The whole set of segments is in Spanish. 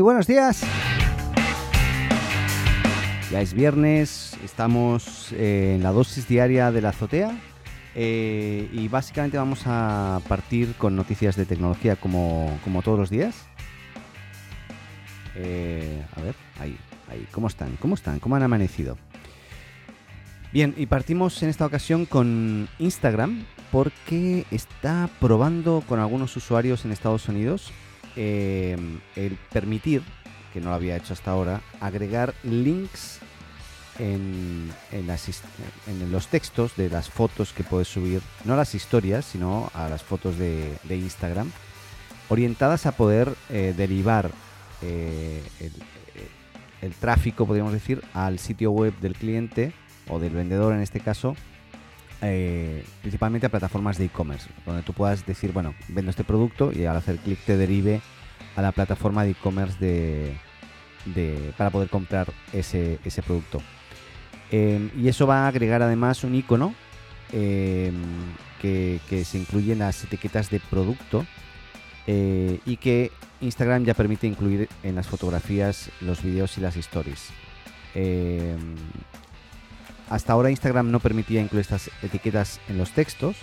Buenos días. Ya es viernes, estamos eh, en la dosis diaria de la azotea eh, y básicamente vamos a partir con noticias de tecnología como, como todos los días. Eh, a ver, ahí, ahí, ¿cómo están? ¿Cómo están? ¿Cómo han amanecido? Bien, y partimos en esta ocasión con Instagram porque está probando con algunos usuarios en Estados Unidos el permitir, que no lo había hecho hasta ahora, agregar links en, en, los textos de las fotos que puedes subir, no a las historias, sino a las fotos de, Instagram, orientadas a poder eh, derivar eh, el, tráfico, podríamos decir, al sitio web del cliente o del vendedor en este caso, eh, principalmente a plataformas de e-commerce, donde tú puedas decir, bueno, vendo este producto y al hacer clic te derive a la plataforma de e-commerce de, para poder comprar ese, ese producto. Em, y eso va a agregar además un icono em, que, se incluye en las etiquetas de producto eh, y que Instagram ya permite incluir en las fotografías, los vídeos y las stories. Hasta ahora Instagram no permitía incluir estas etiquetas en los textos,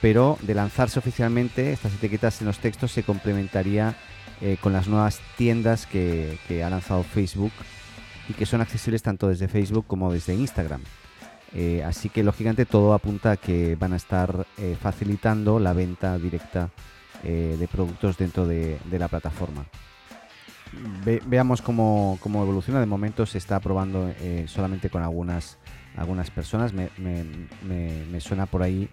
pero de lanzarse oficialmente estas etiquetas en los textos se complementaría eh, con las nuevas tiendas que ha lanzado Facebook y que son accesibles tanto desde Facebook como desde Instagram. Eh, así que lógicamente todo apunta a que van a estar eh, facilitando la venta directa de productos dentro de, la plataforma. veamos cómo, evoluciona. De momento se está probando solamente con algunas, algunas personas. Me, me, suena por ahí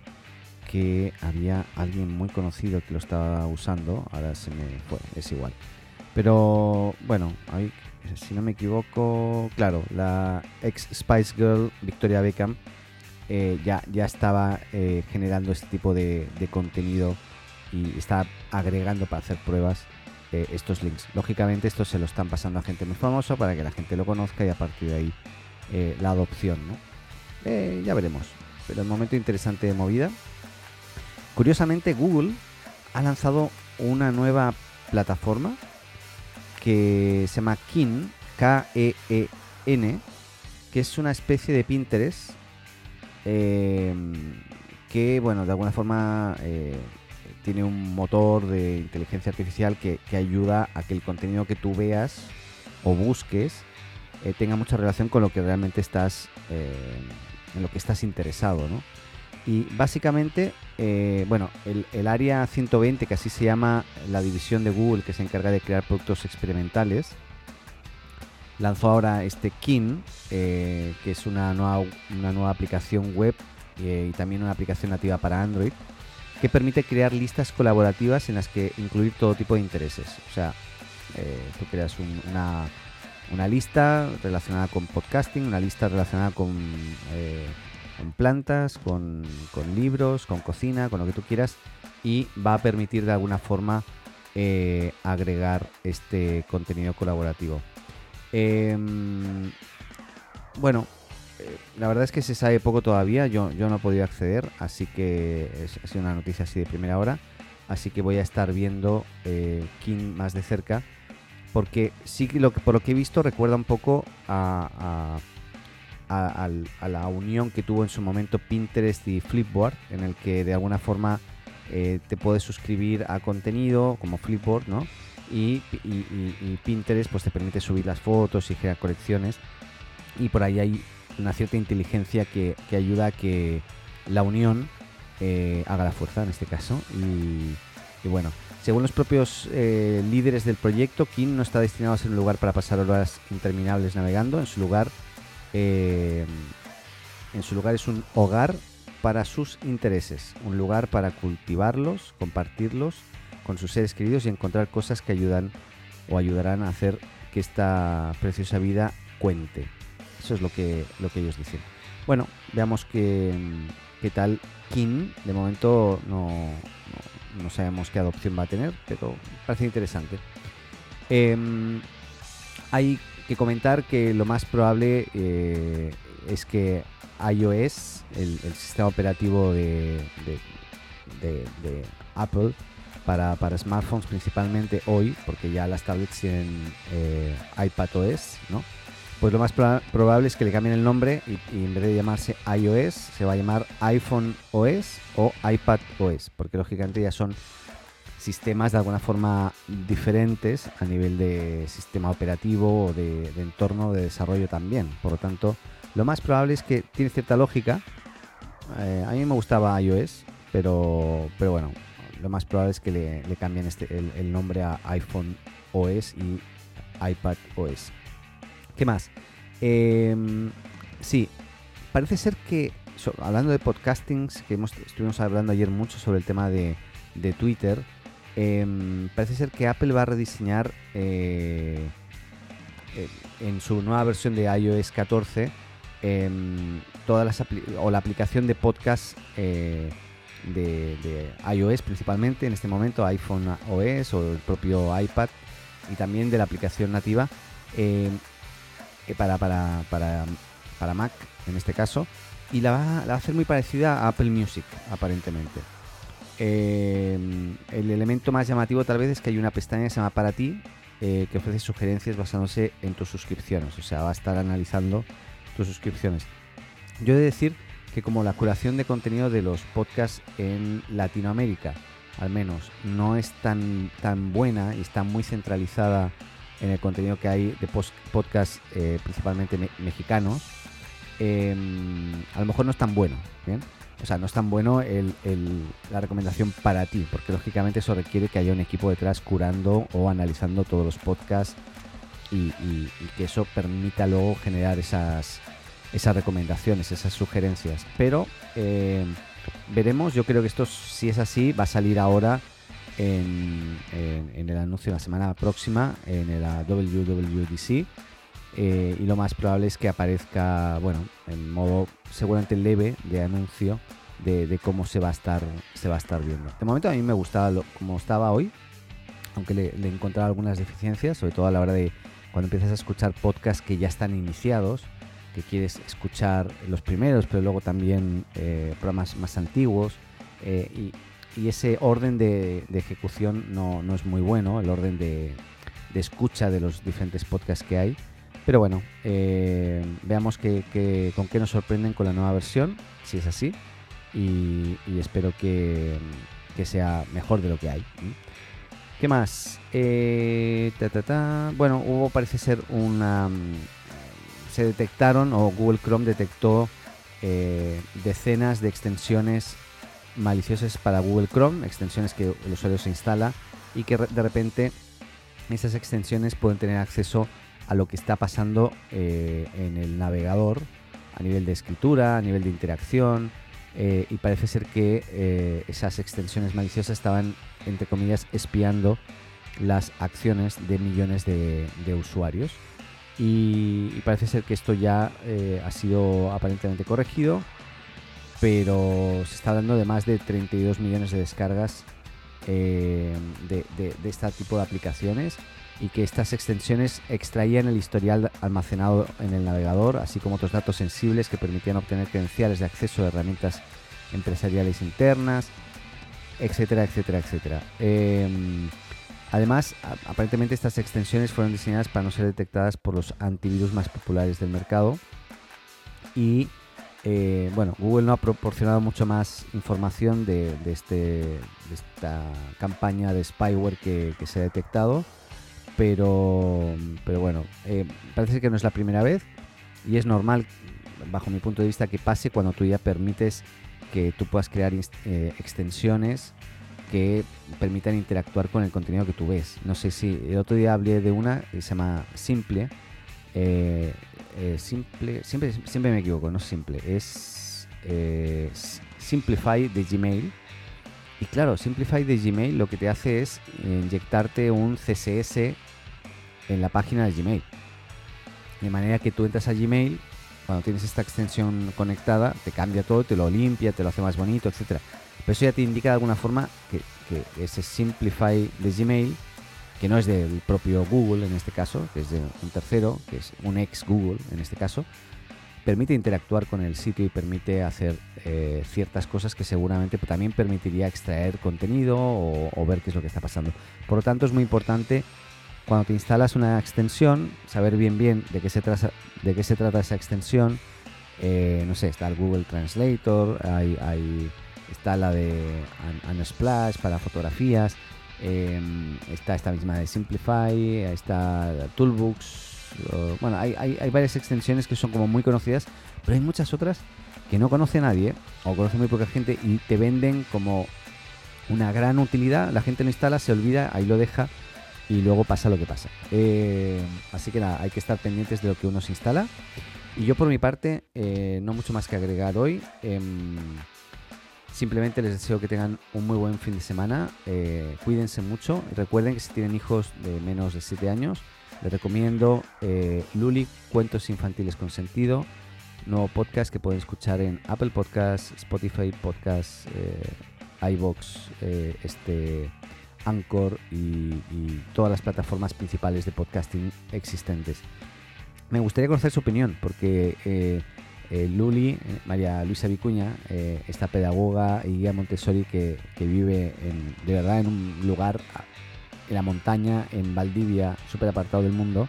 que había alguien muy conocido que lo estaba usando. Ahora se me fue, es igual. Pero bueno, si no me equivoco, claro, la ex Spice Girl Victoria Beckham eh, ya, ya estaba eh, generando este tipo de, contenido y está agregando para hacer pruebas eh, estos links. Lógicamente esto se lo están pasando a gente muy famosa para que la gente lo conozca y a partir de ahí la adopción, ¿no? Ya veremos. Pero el momento interesante de movida. Curiosamente Google ha lanzado una nueva plataforma que se llama K-E-E-N, que es una especie de Pinterest em, que, bueno, de alguna forma eh, tiene un motor de inteligencia artificial que, ayuda a que el contenido que tú veas o busques eh, tenga mucha relación con lo que realmente estás, eh, en lo que estás interesado, ¿no? Y básicamente, eh, bueno, el, área 120, que así se llama la división de Google que se encarga de crear productos experimentales, lanzó ahora este Kin, eh, que es una nueva, una nueva aplicación web eh, y también una aplicación nativa para Android, que permite crear listas colaborativas en las que incluir todo tipo de intereses. O sea, tú creas una, una lista relacionada con podcasting, una lista relacionada con con plantas, con, libros, con cocina, con lo que tú quieras y va a permitir de alguna forma eh, agregar este contenido colaborativo. Em, bueno, eh, la verdad es que se sabe poco todavía, yo, yo no he podido acceder, así que es, ha sido una noticia así de primera hora, así que voy a estar viendo eh, King más de cerca, porque sí que lo, por lo que he visto recuerda un poco a a, la unión que tuvo en su momento Pinterest y Flipboard, en el que de alguna forma eh, te puedes suscribir a contenido como Flipboard, ¿no? Y, Pinterest pues te permite subir las fotos y crear colecciones y por ahí hay una cierta inteligencia que, ayuda a que la unión eh, haga la fuerza en este caso bueno según los propios eh, líderes del proyecto King no está destinado a ser un lugar para pasar horas interminables navegando en su lugar eh, en su lugar es un hogar para sus intereses, un lugar para cultivarlos, compartirlos con sus seres queridos y encontrar cosas que ayudan o ayudarán a hacer que esta preciosa vida cuente. Eso es lo que, lo que ellos dicen. Bueno, veamos qué, qué tal King. De momento no, sabemos qué adopción va a tener, pero parece interesante. Em, hay que comentar que lo más probable eh, es que iOS, el, sistema operativo de, Apple, para, para, smartphones principalmente hoy, porque ya las tablets tienen eh, iPad OS, ¿no? Pues lo más probable es que le cambien el nombre y, en vez de llamarse iOS, se va a llamar iPhone OS o iPad OS, porque lógicamente ya son sistemas de alguna forma diferentes a nivel de sistema operativo o de, entorno de desarrollo también. Por lo tanto, lo más probable es que tiene cierta lógica. Eh, a mí me gustaba iOS, pero, pero bueno, lo más probable es que le, cambien este, el, nombre a iPhone OS y iPad OS. ¿Qué más? Em, sí, parece ser que, hablando de podcastings, que hemos, estuvimos hablando ayer mucho sobre el tema de, Twitter, em, parece ser que Apple va a rediseñar eh, en su nueva versión de iOS 14 em, todas las o la aplicación de podcast eh, de, iOS principalmente en este momento, iPhone OS o el propio iPad y también de la aplicación nativa eh, eh, para, para, para, para, Mac en este caso y la va, la va, a hacer muy parecida a Apple Music aparentemente. Eh, el elemento más llamativo tal vez es que hay una pestaña que se llama Para ti que ofrece sugerencias basándose en tus suscripciones, o sea, va a estar analizando tus suscripciones. Yo he de decir que como la curación de contenido de los podcasts en Latinoamérica, al menos, no es tan, tan buena y está muy centralizada en el contenido que hay de podcasts eh, principalmente mexicanos, em, a lo mejor no es tan bueno, ¿bien? O sea, no es tan bueno el, la recomendación para ti, porque lógicamente eso requiere que haya un equipo detrás curando o analizando todos los podcasts y que eso permita luego generar esas, esas recomendaciones, esas sugerencias. Pero eh, veremos, yo creo que esto, si es así, va a salir ahora en, el anuncio de la semana próxima, en el WWDC. Eh, y lo más probable es que aparezca, bueno, en modo seguramente leve de anuncio de, cómo se va a estar se va a estar viendo. De momento a mí me gustaba lo, como estaba hoy, aunque le, le encontraba algunas deficiencias, sobre todo a la hora de cuando empiezas a escuchar podcasts que ya están iniciados que quieres escuchar los primeros, pero luego también eh, programas más antiguos. Eh, y, ese orden de, ejecución no, es muy bueno, el orden de, escucha de los diferentes podcasts que hay. Pero bueno, eh, veamos que, con qué nos sorprenden con la nueva versión, si es así. Y, espero que, sea mejor de lo que hay. ¿Qué más? Bueno, hubo parece ser una se detectaron o Google Chrome detectó eh, decenas de extensiones maliciosas para Google Chrome, extensiones que el usuario se instala y que de repente esas extensiones pueden tener acceso a lo que está pasando eh, en el navegador a nivel de escritura, a nivel de interacción eh, y parece ser que esas extensiones maliciosas estaban entre comillas espiando las acciones de millones de usuarios. Y, parece ser que esto ya eh, ha sido aparentemente corregido, pero se está hablando de más de 32 millones de descargas eh, de, este tipo de aplicaciones y que estas extensiones extraían el historial almacenado en el navegador, así como otros datos sensibles que permitían obtener credenciales de acceso a herramientas empresariales internas, etcétera, etcétera, etcétera. Em, Además, aparentemente estas extensiones fueron diseñadas para no ser detectadas por los antivirus más populares del mercado. Y eh, bueno, Google no ha proporcionado mucho más información de, este, esta campaña de spyware que, se ha detectado. Pero, pero bueno, eh, parece que no es la primera vez y es normal, bajo mi punto de vista, que pase cuando tú ya permites que tú puedas crear eh, extensiones que permitan interactuar con el contenido que tú ves. No sé si el otro día hablé de una que se llama Simple. Eh, eh, simple, siempre, siempre me equivoco, no Simple, es eh, Simplify de Gmail. Y claro, Simplify de Gmail lo que te hace es inyectarte un CSS en la página de Gmail. De manera que tú entras a Gmail, cuando tienes esta extensión conectada, te cambia todo, te lo limpia, te lo hace más bonito, etcétera. Pero eso ya te indica de alguna forma que, ese Simplify de Gmail, que no es del propio Google en este caso, que es de un tercero, que es un ex Google en este caso, permite interactuar con el sitio y permite hacer eh, ciertas cosas que seguramente también permitiría extraer contenido o, ver qué es lo que está pasando. Por lo tanto, es muy importante cuando te instalas una extensión, saber bien bien de qué se, de qué se trata esa extensión. Eh, no sé, está el Google Translator, hay, está la de Unsplash para fotografías, em, está esta misma de Simplify, está Toolbooks, bueno, hay, hay, varias extensiones que son como muy conocidas, pero hay muchas otras que no conoce nadie o conoce muy poca gente y te venden como una gran utilidad. La gente lo instala, se olvida, ahí lo deja y luego pasa lo que pasa. Eh, así que nada, hay que estar pendientes de lo que uno se instala. Y yo por mi parte, eh, no mucho más que agregar hoy. Em, simplemente les deseo que tengan un muy buen fin de semana. Eh, cuídense mucho. Recuerden que si tienen hijos de menos de 7 años, les recomiendo eh, Luli, Cuentos Infantiles con Sentido, nuevo podcast que pueden escuchar en Apple Podcasts, Spotify Podcasts, eh, iBox, eh, este, Anchor y, todas las plataformas principales de podcasting existentes. Me gustaría conocer su opinión porque Luli, María Luisa Vicuña, esta pedagoga y guía Montessori que, vive en, de verdad en un lugar en la montaña, en Valdivia, súper apartado del mundo,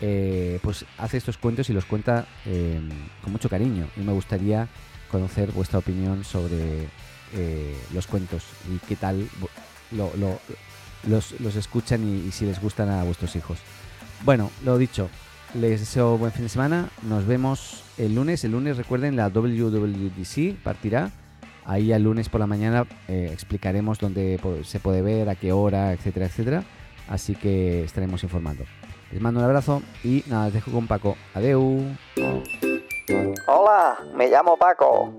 eh, pues hace estos cuentos y los cuenta eh, con mucho cariño. Y me gustaría conocer vuestra opinión sobre eh, los cuentos y qué tal los, escuchan y, si les gustan a vuestros hijos. Bueno, lo dicho, les deseo buen fin de semana. Nos vemos el lunes. El lunes recuerden la WWDC partirá Ahí el lunes por la mañana eh, explicaremos dónde se puede ver, a qué hora, etcétera, etcétera. Así que estaremos informando. Les mando un abrazo y nada, les dejo con Paco. Adeu. Hola, me llamo Paco.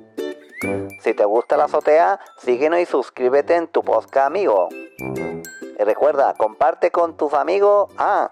Si te gusta la azotea, síguenos y suscríbete en tu podcast amigo. Y recuerda, comparte con tus amigos. Ah,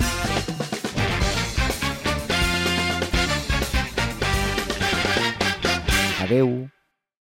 Adeu.